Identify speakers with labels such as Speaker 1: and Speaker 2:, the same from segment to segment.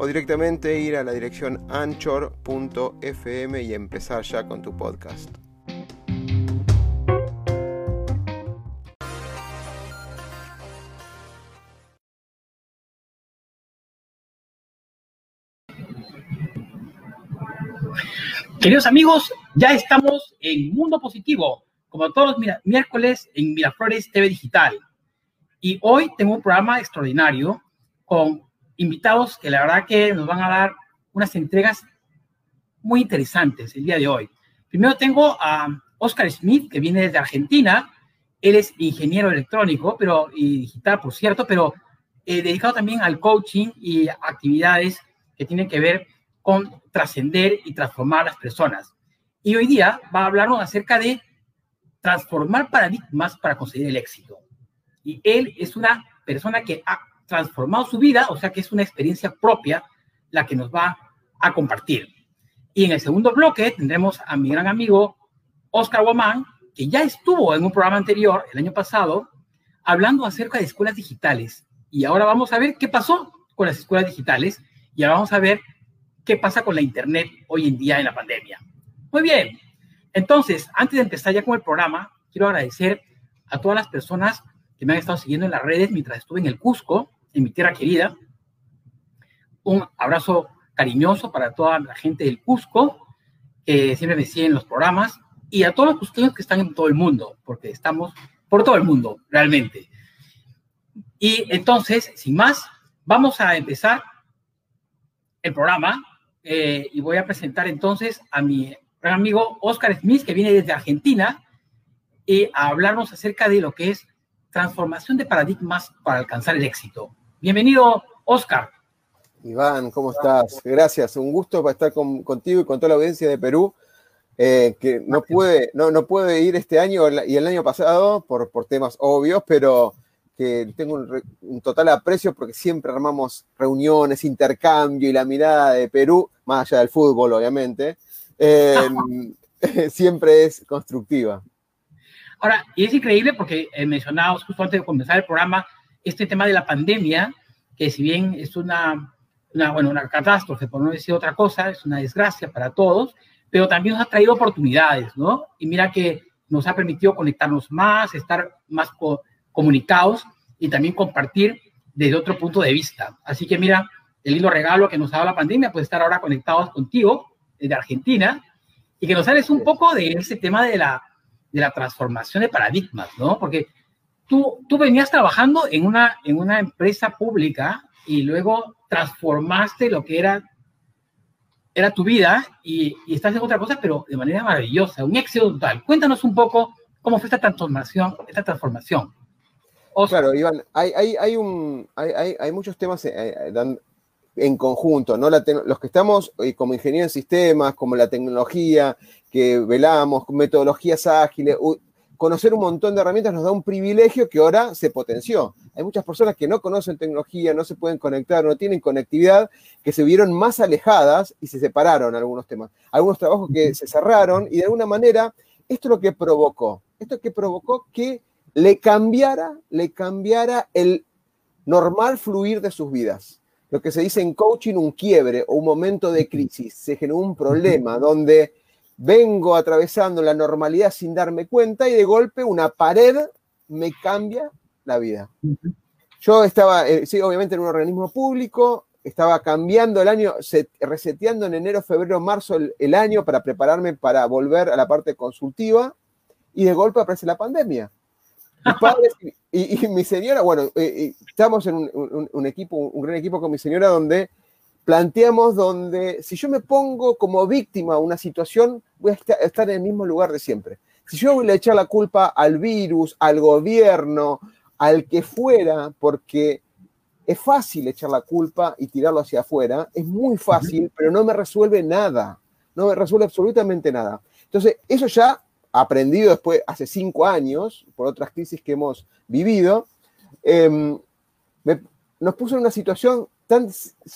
Speaker 1: o directamente ir a la dirección anchor.fm y empezar ya con tu podcast.
Speaker 2: Queridos amigos, ya estamos en Mundo Positivo, como todos los miércoles en Miraflores TV Digital. Y hoy tengo un programa extraordinario con invitados que la verdad que nos van a dar unas entregas muy interesantes el día de hoy. Primero tengo a Oscar Smith, que viene desde Argentina. Él es ingeniero electrónico pero, y digital, por cierto, pero eh, dedicado también al coaching y actividades que tienen que ver con trascender y transformar a las personas. Y hoy día va a hablarnos acerca de transformar paradigmas para conseguir el éxito. Y él es una persona que ha transformado su vida, o sea que es una experiencia propia la que nos va a compartir. Y en el segundo bloque tendremos a mi gran amigo Oscar Guamán, que ya estuvo en un programa anterior, el año pasado, hablando acerca de escuelas digitales. Y ahora vamos a ver qué pasó con las escuelas digitales y ahora vamos a ver qué pasa con la Internet hoy en día en la pandemia. Muy bien, entonces, antes de empezar ya con el programa, quiero agradecer a todas las personas que me han estado siguiendo en las redes mientras estuve en el Cusco, en mi tierra querida. Un abrazo cariñoso para toda la gente del Cusco, que siempre me siguen en los programas, y a todos los cusqueños que están en todo el mundo, porque estamos por todo el mundo, realmente. Y entonces, sin más, vamos a empezar el programa eh, y voy a presentar entonces a mi gran amigo Oscar Smith, que viene desde Argentina, y a hablarnos acerca de lo que es transformación de paradigmas para alcanzar el éxito. Bienvenido, Oscar.
Speaker 1: Iván, ¿cómo estás? Gracias, un gusto para estar contigo y con toda la audiencia de Perú, eh, que no puede, no, no puede ir este año y el año pasado por, por temas obvios, pero que tengo un, total aprecio porque siempre armamos reuniones, intercambio y la mirada de Perú, más allá del fútbol, obviamente, em, siempre es constructiva.
Speaker 2: Ahora, y es increíble porque eh, mencionábamos justo antes de comenzar el programa este tema de la pandemia, que si bien es una, una, bueno, una catástrofe, por no decir otra cosa, es una desgracia para todos, pero también nos ha traído oportunidades, ¿no? Y mira que nos ha permitido conectarnos más, estar más comunicados y también compartir desde otro punto de vista. Así que mira, el lindo regalo que nos ha dado la pandemia, pues estar ahora conectados contigo desde Argentina y que nos hables un poco de ese tema de la, de la transformación de paradigmas, ¿no? Porque tú, tú venías trabajando en una, en una empresa pública y luego transformaste lo que era, era tu vida y, y estás en otra cosa, pero de manera maravillosa, un éxito total. Cuéntanos un poco cómo fue esta transformación, esta transformación.
Speaker 1: Claro, Iván, hay, hay, hay, un, hay, muchos temas eh, eh, en conjunto, ¿no? los que estamos eh, como ingenieros en sistemas, como la tecnología, que velamos, metodologías ágiles, conocer un montón de herramientas nos da un privilegio que ahora se potenció. Hay muchas personas que no conocen tecnología, no se pueden conectar, no tienen conectividad, que se vieron más alejadas y se separaron algunos temas. Algunos trabajos que se cerraron y de alguna manera esto es lo que provocó. Esto es que provocó que le cambiara, le cambiara el normal fluir de sus vidas. Lo que se dice en coaching, un quiebre o un momento de crisis. Se generó un problema donde vengo atravesando la normalidad sin darme cuenta y de golpe una pared me cambia la vida. Yo estaba, eh, sí, obviamente en un organismo público, estaba cambiando el año, reseteando en enero, febrero, marzo el, año para prepararme para volver a la parte consultiva y de golpe aparece la pandemia. Mis padres y, mi señora, bueno, eh, eh, estamos en un, equipo, un gran equipo con mi señora donde planteamos donde si yo me pongo como víctima a una situación, voy a estar en el mismo lugar de siempre. Si yo voy a echar la culpa al virus, al gobierno, al que fuera, porque es fácil echar la culpa y tirarlo hacia afuera, es muy fácil, pero no me resuelve nada, no me resuelve absolutamente nada. Entonces, eso ya aprendido después, hace cinco años, por otras crisis que hemos vivido, em, nos puso en una situación tan,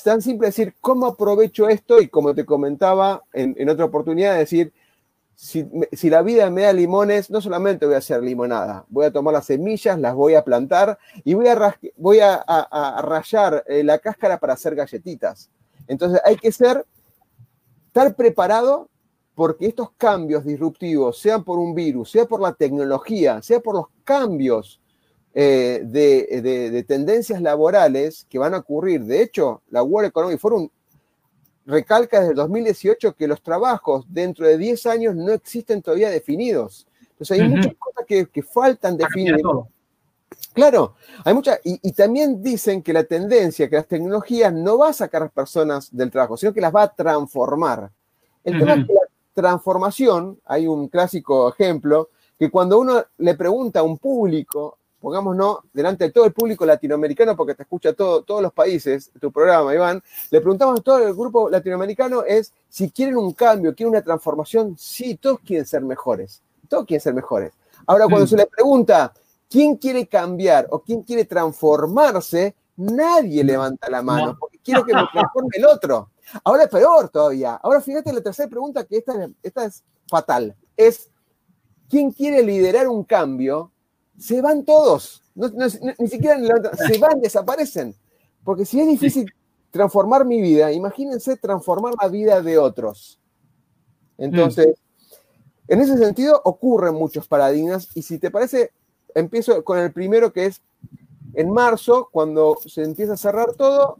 Speaker 1: tan simple de decir, ¿cómo aprovecho esto? Y como te comentaba en, en otra oportunidad, decir, si, la vida me da limones, no solamente voy a hacer limonada, voy a tomar las semillas, las voy a plantar y voy a, voy a, rayar eh, la cáscara para hacer galletitas. Entonces hay que ser, estar preparado porque estos cambios disruptivos, sean por un virus, sea por la tecnología, sea por los cambios eh, de, tendencias laborales que van a ocurrir. De hecho, la World Economic Forum recalca desde el 2018 que los trabajos dentro de 10 años no existen todavía definidos. Entonces hay muchas cosas que, faltan definir. Claro, hay muchas, y, también dicen que la tendencia, que las tecnologías no va a sacar a las personas del trabajo, sino que las va a transformar. El tema es que la transformación, hay un clásico ejemplo, que cuando uno le pregunta a un público pongámonos delante de todo el público latinoamericano, porque te escucha todo, todos los países, tu programa, Iván, le preguntamos a todo el grupo latinoamericano es si quieren un cambio, quieren una transformación, sí, todos quieren ser mejores, todos quieren ser mejores. Ahora, cuando mm. se le pregunta quién quiere cambiar o quién quiere transformarse, nadie levanta la mano, porque quiero que me transforme el otro. Ahora es peor todavía. Ahora fíjate la tercera pregunta, que esta, esta es fatal, es ¿quién quiere liderar un cambio se van todos. ni siquiera se van, desaparecen. Porque si es difícil transformar mi vida, imagínense transformar la vida de otros. Entonces, en ese sentido ocurren muchos paradigmas y si te parece, empiezo con el primero que es en marzo, cuando se empieza a cerrar todo,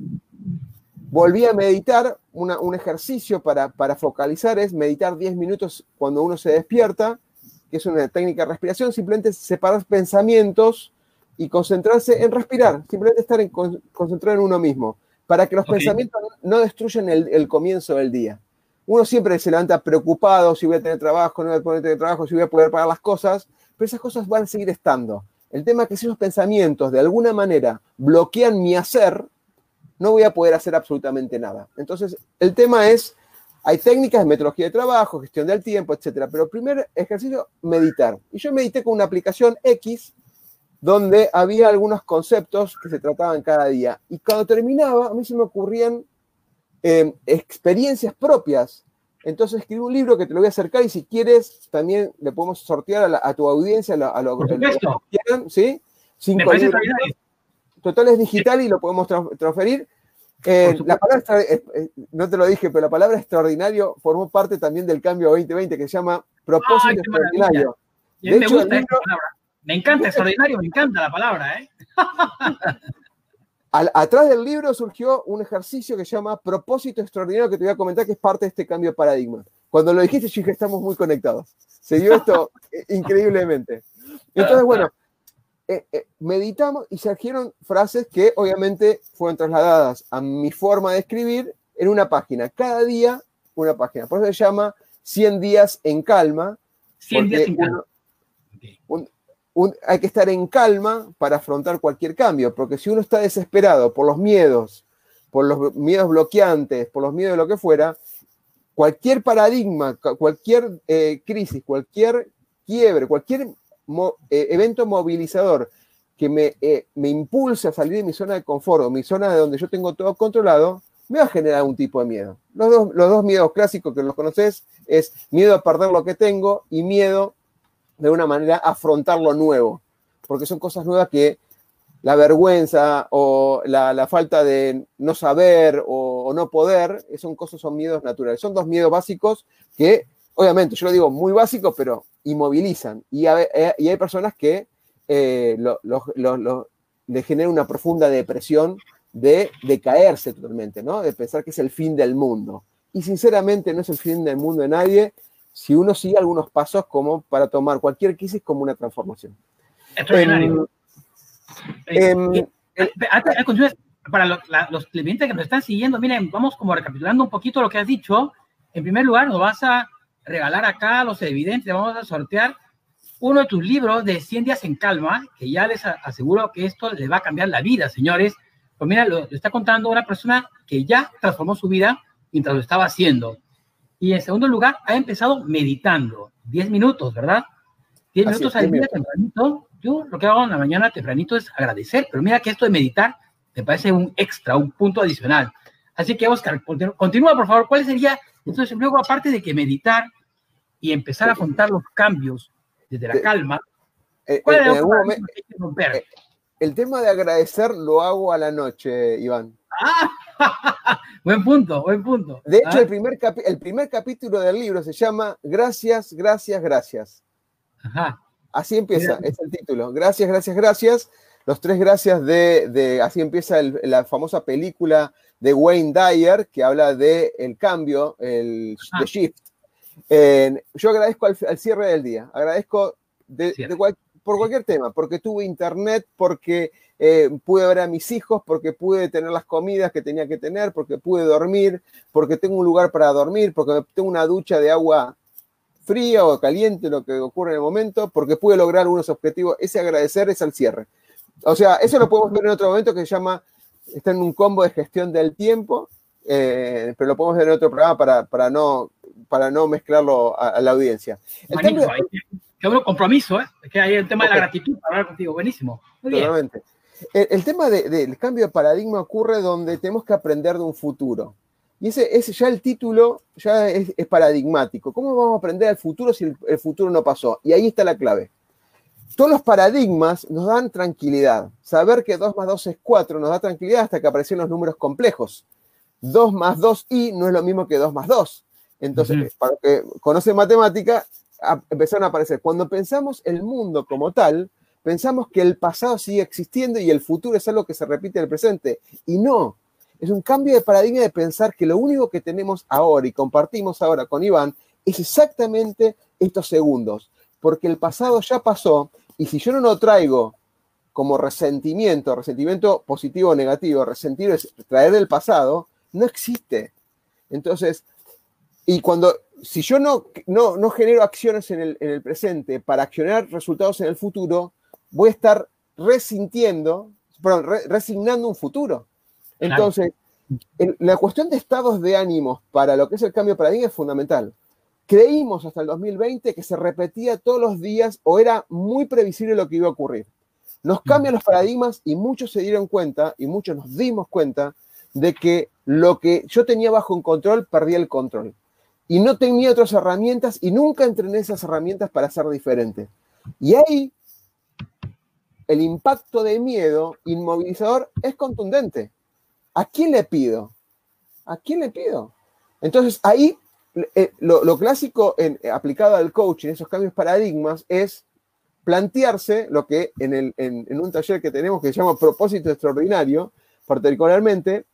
Speaker 1: volví a meditar, un ejercicio para, para focalizar es meditar 10 minutos cuando uno se despierta que es una técnica de respiración, simplemente separar pensamientos y concentrarse en respirar, simplemente estar en, concentrado en uno mismo, para que los pensamientos no destruyan el, comienzo del día. Uno siempre se levanta preocupado si voy a tener trabajo, no voy a poder tener trabajo, si voy a poder pagar las cosas, pero esas cosas van a seguir estando. El tema es que si esos pensamientos de alguna manera bloquean mi hacer, no voy a poder hacer absolutamente nada. Entonces, el tema es hay técnicas de metodología de trabajo, gestión del tiempo, etcétera. Pero el primer ejercicio, meditar. Y yo medité con una aplicación X donde había algunos conceptos que se trataban cada día. Y cuando terminaba, a mí se me ocurrían em, experiencias propias. Entonces escribí un libro que te lo voy a acercar y si quieres también le podemos sortear a, tu audiencia, a, lo, que quieran, ¿sí? Cinco libros. Total es digital y lo podemos transferir. Eh, la palabra, no te lo dije, pero la palabra extraordinario formó parte también del cambio 2020 que se llama propósito extraordinario.
Speaker 2: me gusta esta palabra. Me encanta extraordinario, me encanta la palabra, ¿eh?
Speaker 1: atrás del libro surgió un ejercicio que se llama propósito extraordinario que te voy a comentar que es parte de este cambio de paradigma. Cuando lo dijiste, yo dije, estamos muy conectados. Se dio esto increíblemente. Entonces, bueno, eh, eh, meditamos y surgieron frases que obviamente fueron trasladadas a mi forma de escribir en una página. Cada día una página. Por eso se llama 100 días en calma.
Speaker 2: 100 días en calma.
Speaker 1: hay que estar en calma para afrontar cualquier cambio, porque si uno está desesperado por los miedos, por los miedos bloqueantes, por los miedos de lo que fuera, cualquier paradigma, cualquier eh, crisis, cualquier quiebre, cualquier eh, evento movilizador que me, eh, me impulse a salir de mi zona de confort o mi zona de donde yo tengo todo controlado, me va a generar un tipo de miedo. Los dos, los dos miedos clásicos que los conoces es miedo a perder lo que tengo y miedo de una manera afrontar lo nuevo, porque son cosas nuevas que la vergüenza o la, falta de no saber o, no poder, son cosas, son miedos naturales. Son dos miedos básicos que obviamente, yo lo digo muy básico, pero inmovilizan. Y, eh, hay personas que eh, le genera una profunda depresión de, caerse totalmente, ¿no? De pensar que es el fin del mundo. Y sinceramente no es el fin del mundo de nadie si uno sigue algunos pasos como para tomar cualquier crisis como una transformación.
Speaker 2: Extraordinario. Em, em, eh, para los, los clientes que nos están siguiendo, miren, vamos como recapitulando un poquito lo que has dicho. En primer lugar, nos vas a regalar acá a los evidentes, vamos a sortear uno de tus libros de 100 días en calma, que ya les aseguro que esto les va a cambiar la vida, señores. Pues mira, lo, está contando una persona que ya transformó su vida mientras lo estaba haciendo. Y en segundo lugar, ha empezado meditando. 10 minutos, ¿verdad? 10 minutos al día tempranito. Yo lo que hago en la mañana tempranito es agradecer, pero mira que esto de meditar me parece un extra, un punto adicional. Así que, Oscar, continúa, por favor. ¿Cuál sería, entonces, luego, aparte de que meditar y empezar a afrontar los cambios desde la calma,
Speaker 1: eh, ¿cuál es el que romper? Eh, el tema de agradecer lo hago a la noche, Iván.
Speaker 2: Ah, buen punto, buen punto.
Speaker 1: De hecho, el, ah. primer el primer capítulo del libro se llama Gracias, gracias, gracias. Ajá. Así empieza, es el título. Gracias, gracias, gracias. Los tres gracias de, así empieza la famosa película de Wayne Dyer que habla de el cambio, el shift. yo agradezco al, cierre del día, agradezco por cualquier tema, porque tuve internet, porque eh, pude ver a mis hijos, porque pude tener las comidas que tenía que tener, porque pude dormir, porque tengo un lugar para dormir, porque tengo una ducha de agua fría o caliente, lo que ocurre en el momento, porque pude lograr algunos objetivos. Ese agradecer es al cierre. O sea, eso lo podemos ver en otro momento que se llama, está en un combo de gestión del tiempo, eh, pero lo podemos ver en otro programa para, para, no, para no mezclarlo a, la audiencia.
Speaker 2: El Buenísimo, tema, compromiso, ¿eh? Es que hay el tema de la gratitud para hablar contigo. Buenísimo.
Speaker 1: Totalmente. El, tema del cambio de paradigma ocurre donde tenemos que aprender de un futuro. Y ese, ese ya el título ya es, paradigmático. ¿Cómo vamos a aprender el futuro si el futuro no pasó? Y ahí está la clave todos los paradigmas nos dan tranquilidad. Saber que 2 más 2 es 4 nos da tranquilidad hasta que aparecen los números complejos. 2 más 2i no es lo mismo que 2 más 2. Entonces, para que conoce matemática, empezaron a aparecer. Cuando pensamos el mundo como tal, pensamos que el pasado sigue existiendo y el futuro es algo que se repite en el presente. Y no, es un cambio de paradigma de pensar que lo único que tenemos ahora y compartimos ahora con Iván es exactamente estos segundos, porque el pasado ya pasó y si yo no lo traigo como resentimiento, resentimiento positivo o negativo, resentir es traer del pasado, no existe. Entonces, y cuando, si yo no, no, genero acciones en el, presente para accionar resultados en el futuro, voy a estar resintiendo, perdón, resignando un futuro. Entonces, la cuestión de estados de ánimos para lo que es el cambio de paradigma es fundamental creímos hasta el 2020 que se repetía todos los días o era muy previsible lo que iba a ocurrir. Nos cambian los paradigmas y muchos se dieron cuenta y muchos nos dimos cuenta de que lo que yo tenía bajo un control perdía el control. Y no tenía otras herramientas y nunca entrené esas herramientas para ser diferente. Y ahí el impacto de miedo inmovilizador es contundente. ¿A quién le pido? ¿A quién le pido? Entonces ahí eh, lo, clásico eh, aplicado al coaching, esos cambios paradigmas, es plantearse lo que en, un taller que tenemos que se llama propósito extraordinario, particularmente,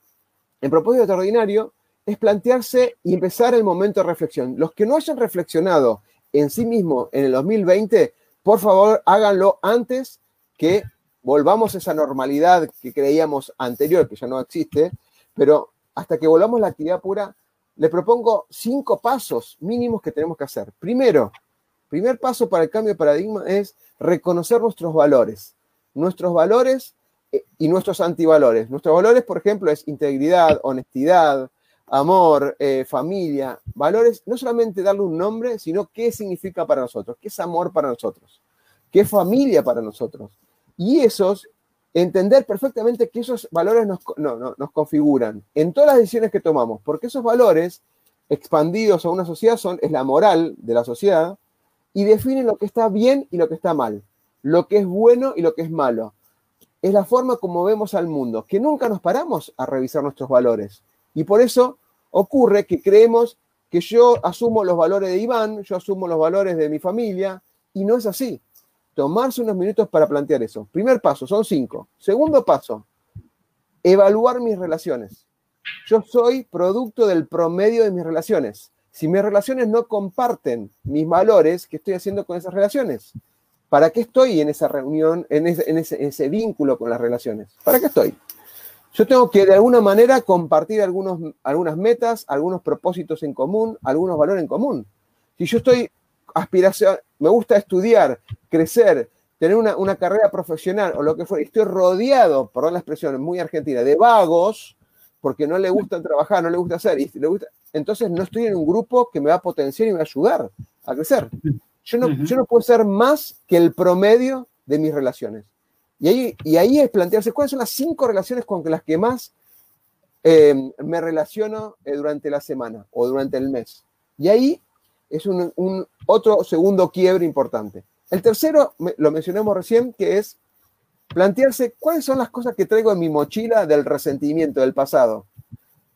Speaker 1: en propósito extraordinario es plantearse y empezar el momento de reflexión. Los que no hayan reflexionado en sí mismos en el 2020, por favor háganlo antes que volvamos a esa normalidad que creíamos anterior, que ya no existe, pero hasta que volvamos a la actividad pura, le propongo cinco pasos mínimos que tenemos que hacer. Primero, primer paso para el cambio de paradigma es reconocer nuestros valores. Nuestros valores eh, y nuestros antivalores. Nuestros valores, por ejemplo, es integridad, honestidad, amor, eh, familia. Valores, no solamente darle un nombre, sino qué significa para nosotros, qué es amor para nosotros, qué es familia para nosotros. Y esos entender perfectamente que esos valores nos, nos configuran en todas las decisiones que tomamos, porque esos valores expandidos a una sociedad son, es la moral de la sociedad y definen lo que está bien y lo que está mal, lo que es bueno y lo que es malo. Es la forma como vemos al mundo, que nunca nos paramos a revisar nuestros valores. Y por eso ocurre que creemos que yo asumo los valores de Iván, yo asumo los valores de mi familia, y no es así tomarse unos minutos para plantear eso. Primer paso, son cinco. Segundo paso, evaluar mis relaciones. Yo soy producto del promedio de mis relaciones. Si mis relaciones no comparten mis valores, ¿qué estoy haciendo con esas relaciones? ¿Para qué estoy en esa reunión, en ese, vínculo con las relaciones? ¿Para qué estoy? Yo tengo que de alguna manera compartir algunos, algunas metas, algunos propósitos en común, algunos valores en común. Si yo estoy aspiración, me gusta estudiar, crecer, tener una, carrera profesional o lo que fuera, estoy rodeado, perdón la expresión muy argentina, de vagos, porque no le gusta trabajar, no le gusta hacer, y le gusta, entonces no estoy en un grupo que me va a potenciar y me va a ayudar a crecer. Yo no, yo no puedo ser más que el promedio de mis relaciones. Y ahí, y ahí es plantearse cuáles son las cinco relaciones con las que más eh, me relaciono eh, durante la semana o durante el mes. Y ahí es un, otro segundo quiebre importante. El tercero, lo mencionamos recién, que es plantearse cuáles son las cosas que traigo en mi mochila del resentimiento del pasado.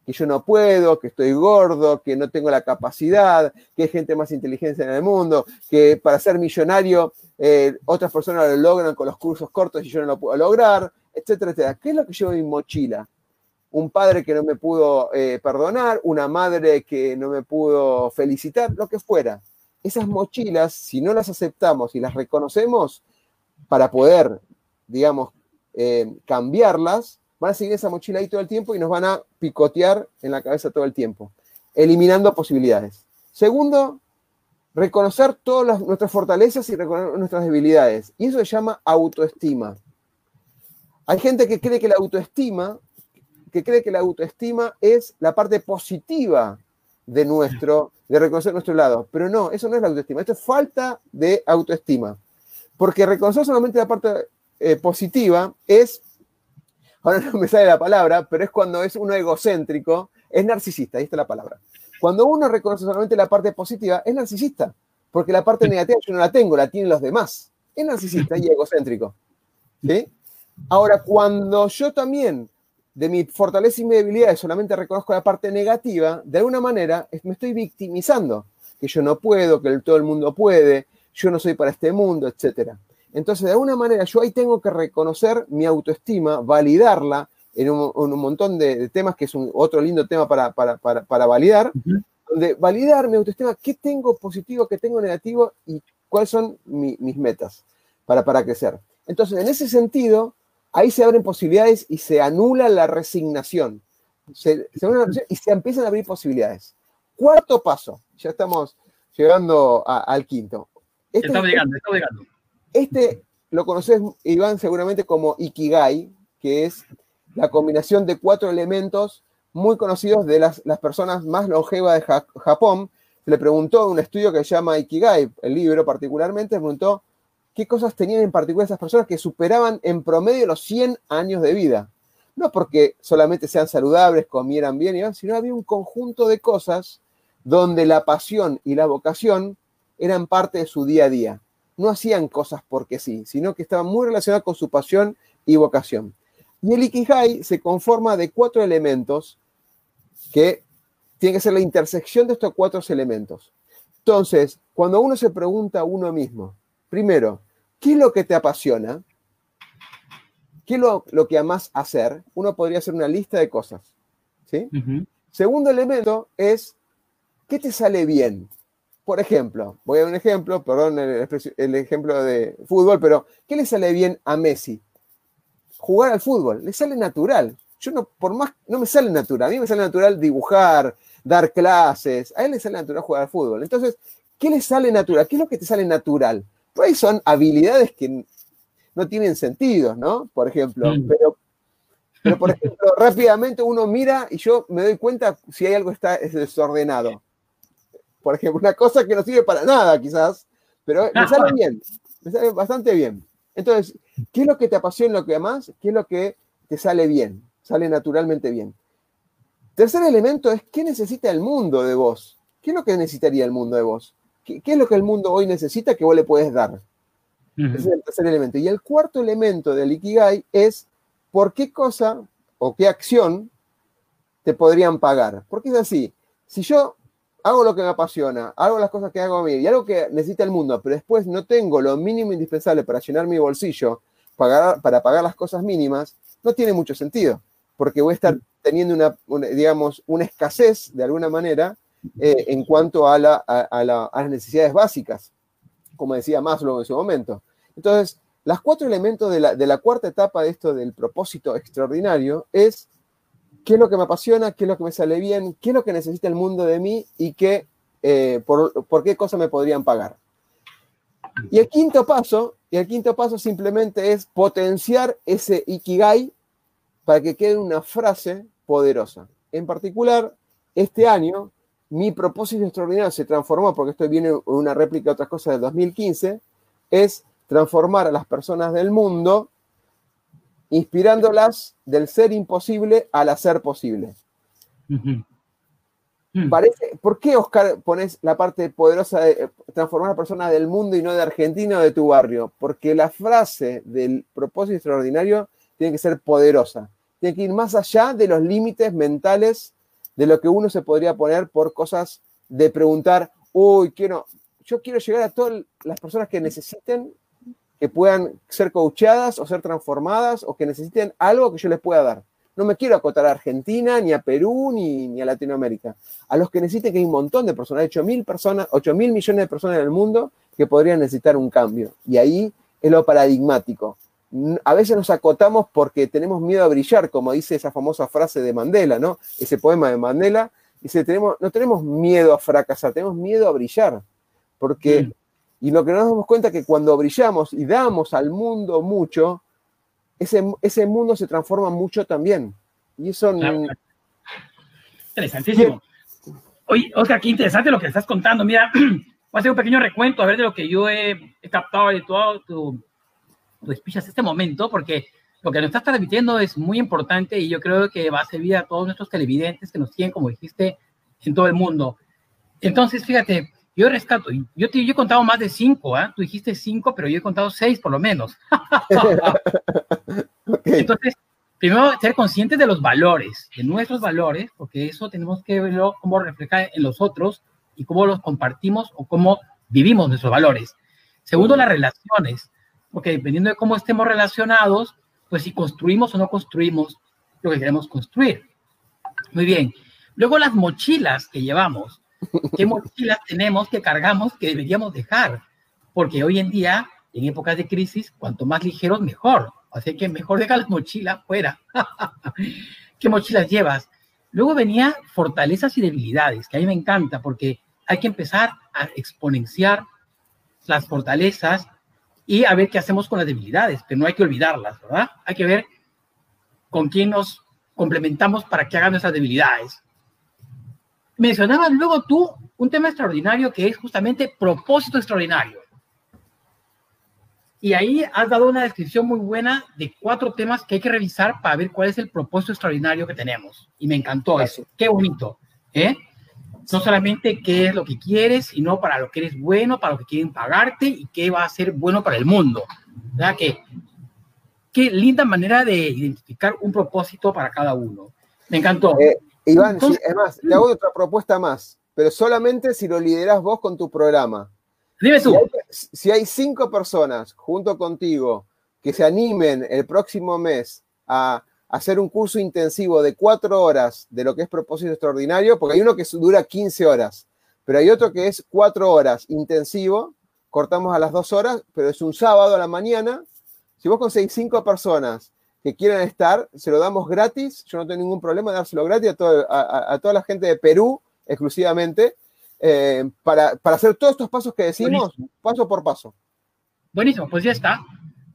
Speaker 1: Que yo no puedo, que estoy gordo, que no tengo la capacidad, que hay gente más inteligente en el mundo, que para ser millonario eh, otras personas lo logran con los cursos cortos y yo no lo puedo lograr, etcétera, etcétera. ¿Qué es lo que llevo en mi mochila? Un padre que no me pudo eh, perdonar, una madre que no me pudo felicitar, lo que fuera. Esas mochilas, si no las aceptamos y las reconocemos, para poder digamos, eh, cambiarlas, van a seguir esa mochila ahí todo el tiempo y nos van a picotear en la cabeza todo el tiempo, eliminando posibilidades. Segundo, reconocer todas nuestras fortalezas y reconocer nuestras debilidades. Y eso se llama autoestima. Hay gente que cree que la autoestima, que cree que la autoestima es la parte positiva de nuestro, de reconocer nuestro lado. Pero no, eso no es la autoestima. Esto es falta de autoestima. Porque reconocer solamente la parte eh, positiva es, ahora no me sale la palabra, pero es cuando es uno egocéntrico, es narcisista, ahí está la palabra. Cuando uno reconoce solamente la parte positiva, es narcisista, porque la parte negativa yo no la tengo, la tienen los demás. Es narcisista y egocéntrico. ¿sí? Ahora, cuando yo también de mi fortaleza y mi debilidad solamente reconozco la parte negativa, de alguna manera me estoy victimizando, que yo no puedo, que todo el mundo puede, yo no soy para este mundo, etcétera. Entonces, de alguna manera, yo ahí tengo que reconocer mi autoestima, validarla en un, montón de, temas, que es un, otro lindo tema para, para, validar, donde validar mi autoestima, qué tengo positivo, qué tengo negativo y cuáles son mis metas para, para crecer. Entonces, en ese sentido, ahí se abren posibilidades y se anula la resignación. Se, y se empiezan a abrir posibilidades. Cuarto paso, ya estamos llegando al quinto.
Speaker 2: Este, está llegando, está llegando.
Speaker 1: Este lo conoces, Iván, seguramente como Ikigai, que es la combinación de cuatro elementos muy conocidos de las, personas más longevas de Japón. Se le preguntó en un estudio que se llama Ikigai, el libro particularmente, preguntó qué cosas tenían en particular esas personas que superaban en promedio los 100 años de vida. No porque solamente sean saludables, comieran bien, sino había un conjunto de cosas donde la pasión y la vocación eran parte de su día a día no hacían cosas porque sí, sino que estaban muy relacionadas con su pasión y vocación. Y el Ikigai se conforma de cuatro elementos que tiene que ser la intersección de estos cuatro elementos. Entonces, cuando uno se pregunta a uno mismo, primero, ¿qué es lo que te apasiona? ¿Qué es lo, que amas hacer? Uno podría hacer una lista de cosas. ¿sí? Segundo elemento es, ¿qué te sale bien? Por ejemplo, voy a dar un ejemplo, perdón el, ejemplo de fútbol, pero ¿qué le sale bien a Messi? Jugar al fútbol, le sale natural. Yo no, por más, no me sale natural, a mí me sale natural dibujar, dar clases, a él le sale natural jugar al fútbol. Entonces, ¿qué le sale natural? ¿Qué es lo que te sale natural? Pues ahí son habilidades que no tienen sentido, ¿no? Por ejemplo, mm. pero, pero por ejemplo, rápidamente uno mira y yo me doy cuenta si hay algo que está desordenado por ejemplo, una cosa que no sirve para nada quizás, pero me sale bien, me sale bastante bien. Entonces, ¿qué es lo que te apasiona, lo que amas? ¿Qué es lo que te sale bien? Sale naturalmente bien. Tercer elemento es, ¿qué necesita el mundo de vos? ¿Qué es lo que necesitaría el mundo de vos? ¿Qué, es lo que el mundo hoy necesita que vos le puedes dar? Ese es el tercer elemento. Y el cuarto elemento del Ikigai es, ¿por qué cosa o qué acción te podrían pagar? Porque es así. Si yo hago lo que me apasiona, hago las cosas que hago a mí y algo que necesita el mundo, pero después no tengo lo mínimo indispensable para llenar mi bolsillo, para pagar las cosas mínimas, no tiene mucho sentido, porque voy a estar teniendo una, digamos, una escasez de alguna manera eh, en cuanto a, las necesidades básicas, como decía Maslow en su momento. Entonces, los cuatro elementos de la, cuarta etapa de esto del propósito extraordinario es qué es lo que me apasiona, qué es lo que me sale bien, qué es lo que necesita el mundo de mí y qué, eh, por, qué cosa me podrían pagar. Y el quinto paso, y el quinto paso simplemente es potenciar ese ikigai para que quede una frase poderosa. En particular, este año, mi propósito extraordinario se transformó, porque esto viene una réplica de otras cosas del 2015, es transformar a las personas del mundo inspirándolas del ser imposible al hacer posible. Hmm. Parece, ¿Por qué, Oscar, pones la parte poderosa de eh, transformar a la persona del mundo y no de Argentina o de tu barrio? Porque la frase del propósito extraordinario tiene que ser poderosa. Tiene que ir más allá de los límites mentales de lo que uno se podría poner por cosas de preguntar, uy, quiero, yo quiero llegar a todas las personas que necesiten, que puedan ser coachadas o ser transformadas o que necesiten algo que yo les pueda dar. No me quiero acotar a Argentina, ni a Perú, ni, a Latinoamérica. A los que necesiten, hay un montón de personas, 8 mil personas, 8 mil millones de personas en el mundo que podrían necesitar un cambio. Y ahí es lo paradigmático. A veces nos acotamos porque tenemos miedo a brillar, como dice esa famosa frase de Mandela, ¿no? Ese poema de Mandela. Dice, tenemos, no tenemos miedo a fracasar, tenemos miedo a brillar. Porque, mm. y lo que nos damos cuenta es que cuando brillamos y damos al mundo mucho, ese, mundo se transforma mucho también. Y eso...
Speaker 2: Interesantísimo. Oye, Oscar, qué interesante lo que estás contando. Mira, voy a hacer un pequeño recuento a ver de lo que yo he, captado de todo tu, hasta este momento, porque lo que nos estás transmitiendo es muy importante y yo creo que va a servir a todos nuestros televidentes que nos siguen, como dijiste, en todo el mundo. Entonces, fíjate, yo rescato, yo, te, yo he contado más de cinco, ¿ah? Tú dijiste cinco, pero yo he contado seis por lo menos. Entonces, primero ser conscientes de los valores, de nuestros valores, porque eso tenemos que verlo cómo refleja en los otros y cómo los compartimos o cómo vivimos nuestros valores. Segundo, las relaciones, porque dependiendo de cómo estemos relacionados, pues si construimos o no construimos lo que queremos construir. Muy bien. Luego las mochilas que llevamos qué mochilas tenemos que cargamos que deberíamos dejar, porque hoy en día, en épocas de crisis, cuanto más ligeros, mejor. Así que mejor deja la mochila fuera. ¿Qué mochilas llevas? Luego venía fortalezas y debilidades, que a mí me encanta, porque hay que empezar a exponenciar las fortalezas y a ver qué hacemos con las debilidades, pero no hay que olvidarlas, ¿verdad? Hay que ver con quién nos complementamos para que hagan esas debilidades mencionabas luego tú un tema extraordinario que es justamente propósito extraordinario. Y ahí has dado una descripción muy buena de cuatro temas que hay que revisar para ver cuál es el propósito extraordinario que tenemos. Y me encantó eso. Qué bonito. ¿eh? No solamente qué es lo que quieres, sino para lo que eres bueno, para lo que quieren pagarte y qué va a ser bueno para el mundo. ¿Verdad? Que, qué linda manera de identificar un propósito para cada uno. Me encantó.
Speaker 1: Eh, Iván, además, te hago otra propuesta más, pero solamente si lo lideras vos con tu programa.
Speaker 2: Dime tú.
Speaker 1: Si hay, cinco personas junto contigo que se animen el próximo mes a hacer un curso intensivo de cuatro horas de lo que es propósito extraordinario, porque hay uno que dura 15 horas, pero hay otro que es cuatro horas intensivo, cortamos a las dos horas, pero es un sábado a la mañana. Si vos conseguís cinco personas que quieran estar, se lo damos gratis. Yo no tengo ningún problema de dárselo gratis a, a, toda la gente de Perú exclusivamente, eh, para, hacer todos estos pasos que decimos, paso por paso.
Speaker 2: Buenísimo, pues ya está.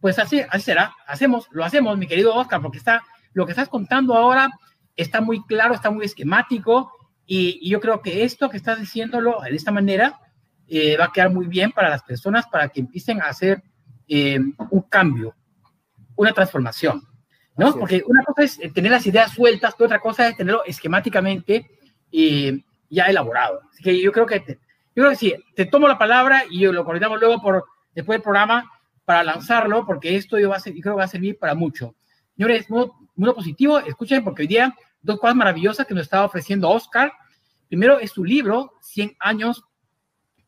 Speaker 2: Pues así, así será. Hacemos, lo hacemos, mi querido Oscar, porque está, lo que estás contando ahora está muy claro, está muy esquemático, y, yo creo que esto que estás diciéndolo de esta manera eh, va a quedar muy bien para las personas para que empiecen a hacer eh, un cambio, una transformación. ¿no? Porque una cosa es tener las ideas sueltas, pero otra cosa es tenerlo esquemáticamente y ya elaborado. Así que yo creo que, yo creo que sí, te tomo la palabra y lo coordinamos luego por, después del programa para lanzarlo, porque esto yo, va a ser, yo creo que va a servir para mucho. Señores, muy positivo, escuchen, porque hoy día dos cosas maravillosas que nos está ofreciendo Oscar. Primero es su libro, 100 años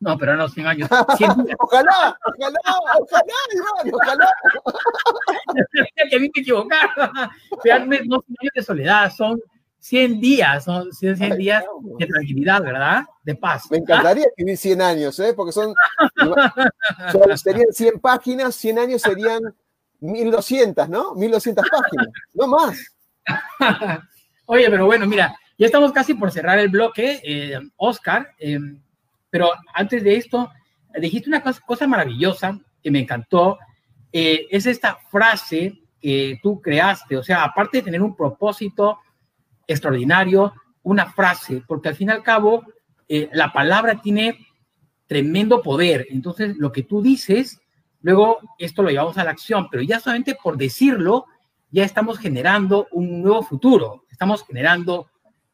Speaker 2: no, pero no, 100 años.
Speaker 1: ojalá, ojalá, ojalá, Iván, ojalá.
Speaker 2: que a mí me equivocaba. Realmente no 100 años de soledad, son 100 días, son 100, días de tranquilidad, ¿verdad? De paz.
Speaker 1: Me encantaría escribir 100 años, ¿eh? Porque son, serían 100 páginas, 100 años serían 1200, ¿no? 1200 páginas, no más.
Speaker 2: Oye, pero bueno, mira, ya estamos casi por cerrar el bloque. Eh, Oscar, eh, pero antes de esto, dijiste una cosa, maravillosa que me encantó. Eh, es esta frase que tú creaste. O sea, aparte de tener un propósito extraordinario, una frase, porque al fin y al cabo la palabra tiene tremendo poder. Entonces, lo que tú dices, luego esto lo llevamos a la acción, pero ya solamente por decirlo, ya estamos generando un nuevo futuro, estamos generando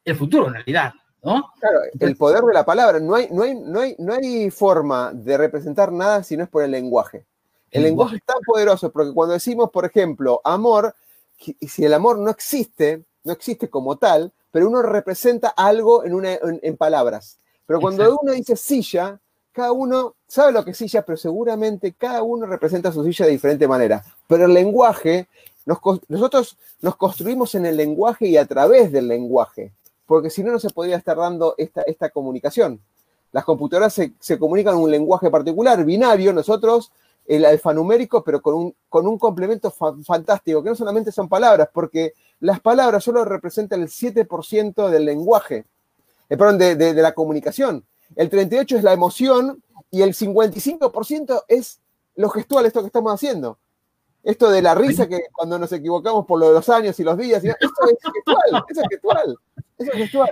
Speaker 2: el futuro en realidad. ¿No?
Speaker 1: Claro, el poder de la palabra. No hay, no, hay, no, hay, no hay forma de representar nada si no es por el lenguaje. El, lenguaje es tan poderoso porque cuando decimos, por ejemplo, amor, si el amor no existe, no existe como tal, pero uno representa algo en, una, en, palabras. Pero cuando uno dice silla, cada uno sabe lo que es silla, pero seguramente cada uno representa su silla de diferente manera. Pero el lenguaje, nosotros nos construimos en el lenguaje y a través del lenguaje, porque si no, no se podría estar dando esta, esta comunicación. Las computadoras se, comunican en un lenguaje particular, binario, nosotros el alfanumérico, pero con un, con un complemento fantástico, que no solamente son palabras, porque las palabras solo representan el 7% del lenguaje, eh, perdón, de, de, la comunicación. El 38% es la emoción y el 55% es lo gestual, esto que estamos haciendo. Esto de la risa que cuando nos equivocamos por lo de los años y los días, esto es gestual, eso es gestual, eso es gestual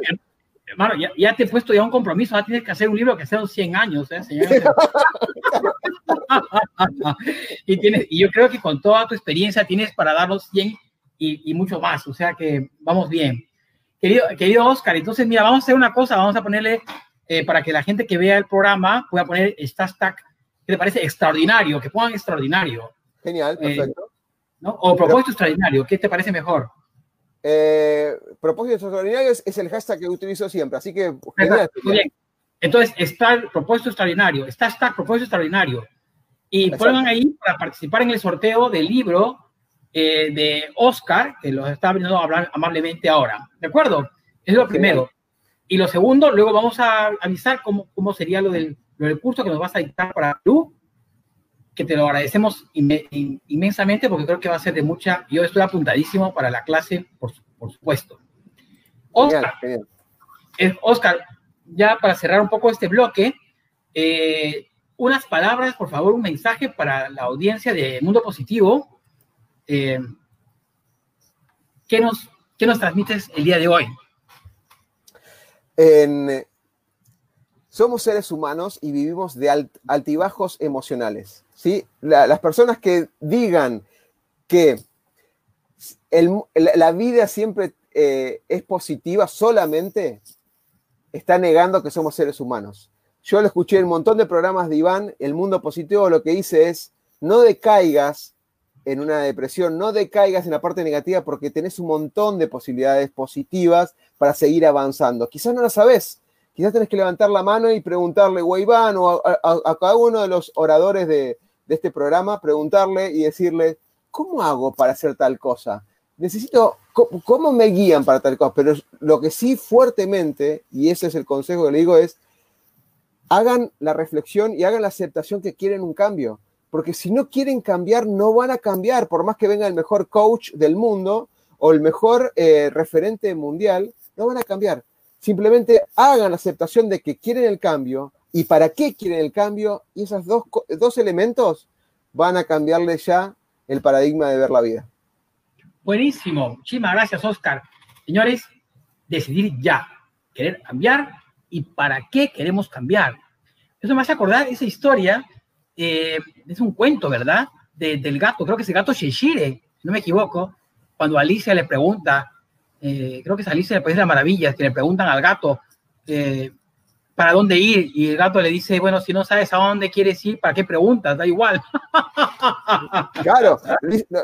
Speaker 2: hermano, ya, ya, te he puesto ya un compromiso, ya tienes que hacer un libro que sea 100 años, ¿eh, señor? y, tienes, y yo creo que con toda tu experiencia tienes para darnos 100 y, y mucho más, o sea que vamos bien. Querido, querido Oscar, entonces mira, vamos a hacer una cosa, vamos a ponerle, eh, para que la gente que vea el programa pueda poner este hashtag, que te parece extraordinario, que pongan extraordinario.
Speaker 1: Genial, eh, perfecto.
Speaker 2: ¿no? O propósito extraordinario, ¿qué te parece mejor?
Speaker 1: Eh, propósitos extraordinarios es el hashtag que utilizo siempre, así que...
Speaker 2: Muy bien. Entonces, está propósito extraordinario, está hashtag propósito extraordinario. Y pongan ahí para participar en el sorteo del libro eh, de Oscar, que los está viniendo a hablar amablemente ahora. ¿De acuerdo? Es lo primero. Y lo segundo, luego vamos a avisar cómo, cómo sería lo del, lo del curso que nos vas a dictar para Perú que te lo agradecemos inmensamente porque creo que va a ser de mucha. Yo estoy apuntadísimo para la clase, por, supuesto. Oscar, eh, Oscar, ya para cerrar un poco este bloque, eh, unas palabras, por favor, un mensaje para la audiencia de Mundo Positivo. Eh, ¿qué, nos, ¿Qué nos transmites el día de hoy?
Speaker 1: Somos seres humanos y vivimos de altibajos emocionales. ¿sí? las personas que digan que la vida siempre eh, es positiva solamente, está negando que somos seres humanos. Yo lo escuché en un montón de programas de Iván, El Mundo Positivo lo que dice es, no decaigas en una depresión, no decaigas en la parte negativa porque tenés un montón de posibilidades positivas para seguir avanzando. Quizás no lo sabes, quizás tenés que levantar la mano y preguntarle o a a cada uno de los oradores de, este programa, preguntarle y decirle, ¿cómo hago para hacer tal cosa? Necesito, ¿cómo me guían para tal cosa? Pero lo que sí fuertemente, y ese es el consejo que le digo, es, hagan la reflexión y hagan la aceptación que quieren un cambio. Porque si no quieren cambiar, no van a cambiar, por más que venga el mejor coach del mundo o el mejor eh, referente mundial, no van a cambiar. Simplemente hagan la aceptación de que quieren el cambio, y para qué quieren el cambio, y esos dos, dos elementos van a cambiarle ya el paradigma de ver la vida.
Speaker 2: Buenísimo, muchísimas gracias, Oscar. Señores, decidir ya, querer cambiar y para qué queremos cambiar. Eso me hace acordar esa historia, eh, es un cuento, ¿verdad? del gato, creo que es el gato Shishire, no me equivoco, cuando Alicia le pregunta, eh, creo que es Alicia después de las maravillas, que le preguntan al gato, eh, para dónde ir y el gato le dice, bueno, si no sabes a dónde quieres ir, ¿para qué preguntas? Da igual.
Speaker 1: Claro,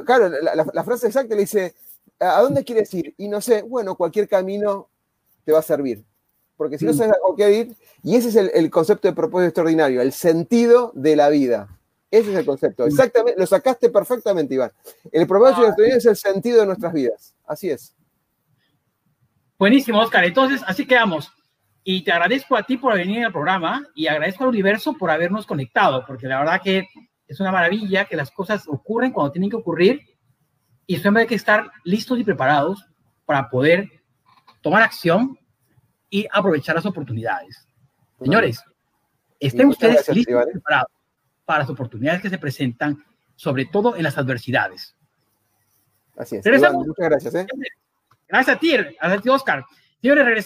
Speaker 1: claro, la, frase exacta le dice, ¿a dónde quieres ir? Y no sé, bueno, cualquier camino te va a servir. Porque si no mm. sabes a dónde ir, y ese es el, concepto de propósito extraordinario, el sentido de la vida. Ese es el concepto. Mm. Exactamente, lo sacaste perfectamente, Iván. El propósito extraordinario es el sentido de nuestras vidas. Así es.
Speaker 2: Buenísimo, Oscar. Entonces, así quedamos. Y te agradezco a ti por venir al programa y agradezco al universo por habernos conectado, porque la verdad que es una maravilla que las cosas ocurren cuando tienen que ocurrir y siempre hay que estar listos y preparados para poder tomar acción y aprovechar las oportunidades. Señores, estén ustedes listos y preparados para las oportunidades que se presentan, sobre todo en las adversidades.
Speaker 1: Así es. muchas gracias. ¿eh?
Speaker 2: Gracias a ti, gracias a ti, Oscar. Señores, regresamos.